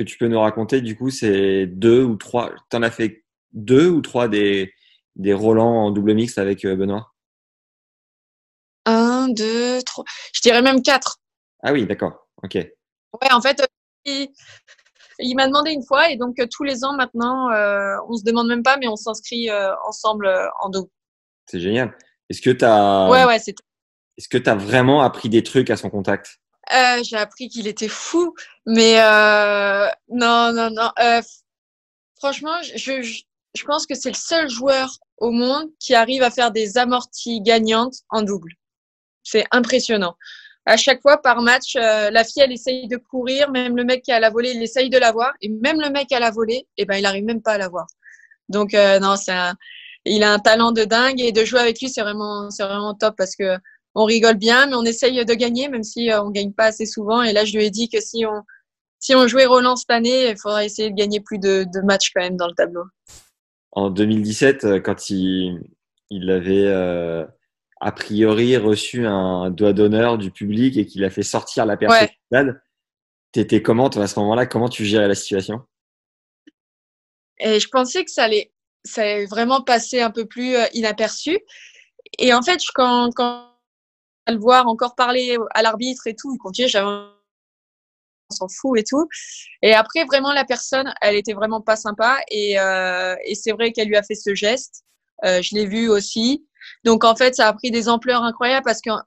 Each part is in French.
Que tu peux nous raconter, du coup, c'est deux ou trois... Tu en as fait deux ou trois des, des Roland en double mix avec euh, Benoît? Un, deux, trois... Je dirais même quatre. Ah oui, d'accord. Ok. Ouais, en fait, il, il m'a demandé une fois et donc euh, tous les ans maintenant, euh, on se demande même pas, mais on s'inscrit euh, ensemble euh, en double. C'est génial. Est-ce que tu as, Ouais, ouais, c'est. est-ce que tu as vraiment appris des trucs à son contact? Euh, j'ai appris qu'il était fou, mais euh, non, non, non. Euh, franchement, je, pense que c'est le seul joueur au monde qui arrive à faire des amorties gagnantes en double. C'est impressionnant. À chaque fois par match, la fille elle essaye de courir, même le mec qui a la volée, il essaye de la voir, et même le mec à la volée, eh ben il arrive même pas à la voir. Donc non, c'est un- il a un talent de dingue et de jouer avec lui c'est vraiment c'est vraiment top parce que on rigole bien, mais on essaye de gagner, même si euh, on gagne pas assez souvent. Et là, je lui ai dit que si on, si on jouait Roland cette année, il faudrait essayer de gagner plus de, de matchs quand même dans le tableau. En 2017, euh, quand il, il avait euh, a priori reçu un doigt d'honneur du public et qu'il a fait sortir la personne Ouais. stade, t'étais comment à ce moment-là Comment tu gérais la situation? Et je pensais que ça allait, ça allait vraiment passer un peu plus inaperçu. Et en fait, quand, quand le voir encore parler à l'arbitre et tout, il continuait, j'avais un- on s'en fout et tout. Et après, vraiment, la personne, elle était vraiment pas sympa. Et, euh, et c'est vrai qu'elle lui a fait ce geste. Euh, je l'ai vu aussi. Donc, en fait, ça a pris des ampleurs incroyables parce qu'en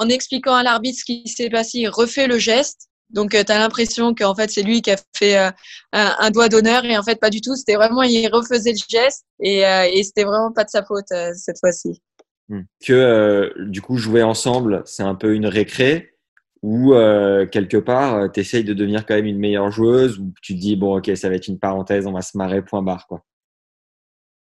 en expliquant à l'arbitre ce qui s'est passé, il refait le geste. Donc, tu as l'impression qu'en fait, c'est lui qui a fait euh, un, un doigt d'honneur. Et en fait, pas du tout. C'était vraiment, il refaisait le geste. Et, euh, et c'était vraiment pas de sa faute euh, cette fois-ci. Hmm. Que euh, du coup jouer ensemble, c'est un peu une récré ou euh, quelque part tu essayes de devenir quand même une meilleure joueuse ou tu te dis bon ok ça va être une parenthèse, on va se marrer point barre quoi.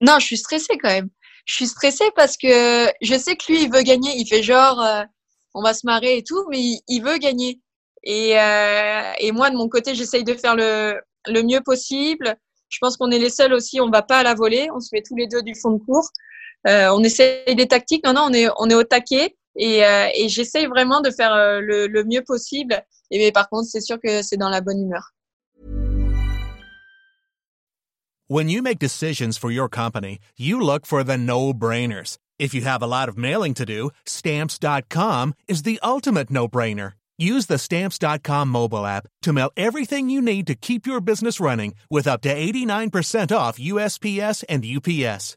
Non, je suis stressée quand même. Je suis stressée parce que je sais que lui, il veut gagner. Il fait genre, euh, on va se marrer et tout, mais il, il veut gagner. Et, euh, et moi, de mon côté, j'essaye de faire le, le mieux possible. Je pense qu'on est les seuls aussi. On va pas à la volée. On se met tous les deux du fond de cours. Euh, on essaye des tactiques. Non, non, on est, on est au taquet. Et, euh, et j'essaye vraiment de faire euh, le, le mieux possible. Et mais par contre, c'est sûr que c'est dans la bonne humeur. When you make decisions for your company, you look for the no-brainers. If you have a lot of mailing to do, stamps.com is the ultimate no-brainer. Use the stamps.com mobile app to mail everything you need to keep your business running with up to 89% off USPS and UPS.